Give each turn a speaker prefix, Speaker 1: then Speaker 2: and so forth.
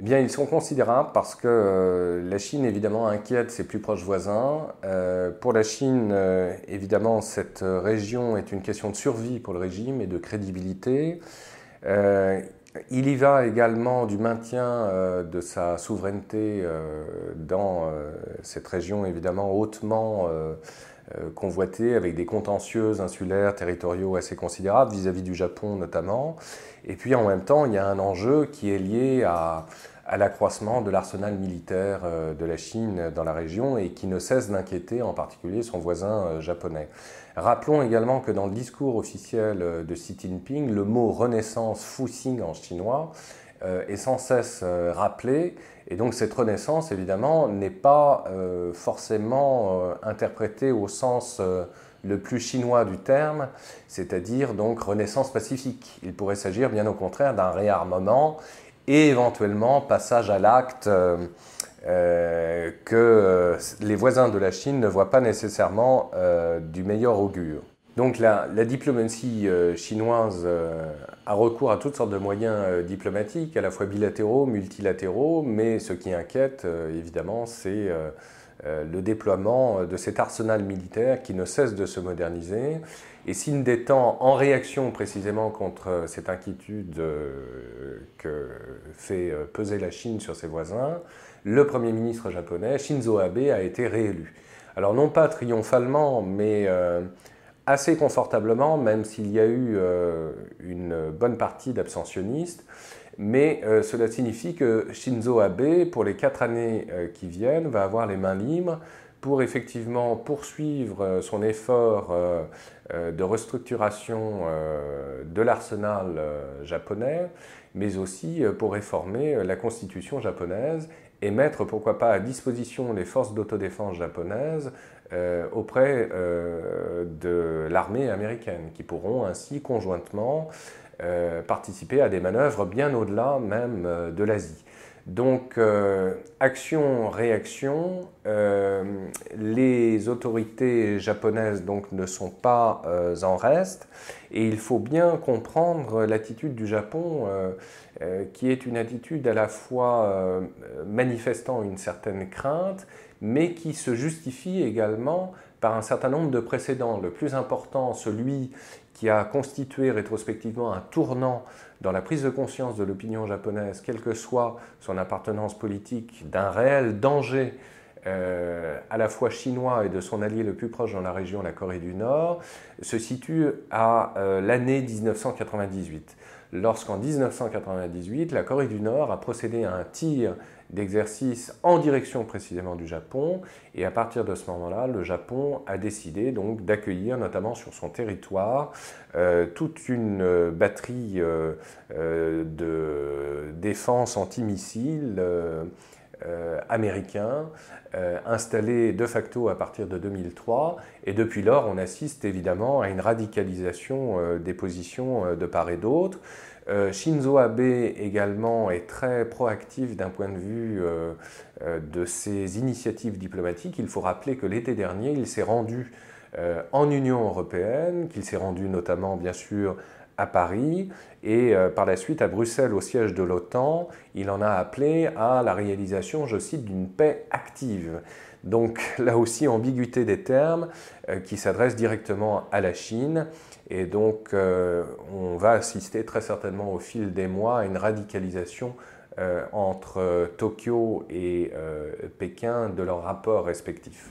Speaker 1: eh bien, ils sont considérables parce que euh, la Chine, évidemment, inquiète ses plus proches voisins. Euh, pour la Chine, euh, évidemment, cette région est une question de survie pour le régime et de crédibilité. il y va également du maintien de sa souveraineté dans cette région, évidemment, hautement convoitée, avec des contentieux insulaires, territoriaux assez considérables vis à -vis du Japon notamment. Et puis en même temps, il y a un enjeu qui est lié à, l'accroissement de l'arsenal militaire euh, de la Chine dans la région et qui ne cesse d'inquiéter en particulier son voisin euh, japonais. Rappelons également que dans le discours officiel euh, de Xi Jinping, le mot renaissance Fuxing en chinois est sans cesse rappelé. Et donc cette renaissance, évidemment, n'est pas forcément interprétée au sens le plus chinois du terme, c'est-à-dire donc renaissance pacifique. Il pourrait s'agir bien au contraire d'un réarmement et éventuellement passage à l'acte euh, euh, que euh, les voisins de la Chine ne voient pas nécessairement du meilleur augure. Donc la, diplomatie chinoise a recours à toutes sortes de moyens diplomatiques, à la fois bilatéraux, multilatéraux, mais ce qui inquiète évidemment, c'est le déploiement de cet arsenal militaire qui ne cesse de se moderniser. Et signe des temps, en réaction précisément contre cette inquiétude euh, que fait euh, peser la Chine sur ses voisins, le Premier ministre japonais, Shinzo Abe, a été réélu. Alors non pas triomphalement, mais assez confortablement, même s'il y a eu une bonne partie d'abstentionnistes. Mais euh, cela signifie que Shinzo Abe, pour les quatre années euh, qui viennent, va avoir les mains libres pour effectivement poursuivre euh, son effort de restructuration de l'arsenal japonais, mais aussi pour réformer la constitution japonaise et mettre, pourquoi pas, à disposition les forces d'autodéfense japonaises auprès de l'armée américaine, qui pourront ainsi conjointement participer à des manœuvres bien au-delà même euh, de l'Asie. Donc, euh, action-réaction, les autorités japonaises donc, ne sont pas en reste et il faut bien comprendre l'attitude du Japon qui est une attitude à la fois manifestant une certaine crainte mais qui se justifie également par un certain nombre de précédents. Le plus important, celui qui a constitué rétrospectivement un tournant dans la prise de conscience de l'opinion japonaise, quelle que soit son appartenance politique, d'un réel danger euh, à la fois chinois et de son allié le plus proche dans la région, la Corée du Nord, se situe à euh, l'année 1998. Lorsqu'en 1998, la Corée du Nord a procédé à un tir d'exercice en direction précisément du Japon. Et à partir de ce moment-là, le Japon a décidé donc d'accueillir notamment sur son territoire euh, toute une euh, batterie euh, de défense antimissiles américains installés de facto à partir de 2003. Et depuis lors, on assiste évidemment à une radicalisation des positions de part et d'autre. Euh, Shinzo Abe également est très proactif d'un point de vue euh, euh, de ses initiatives diplomatiques. Il faut rappeler que l'été dernier, il s'est rendu en Union européenne, qu'il s'est rendu notamment bien sûr à Paris et par la suite à Bruxelles au siège de l'OTAN. Il en a appelé à la réalisation, je cite, d'une paix active. Donc là aussi, ambiguïté des termes qui s'adresse directement à la Chine. Et donc, euh, on va assister très certainement au fil des mois à une radicalisation euh, entre Tokyo et euh, Pékin de leurs rapports respectifs.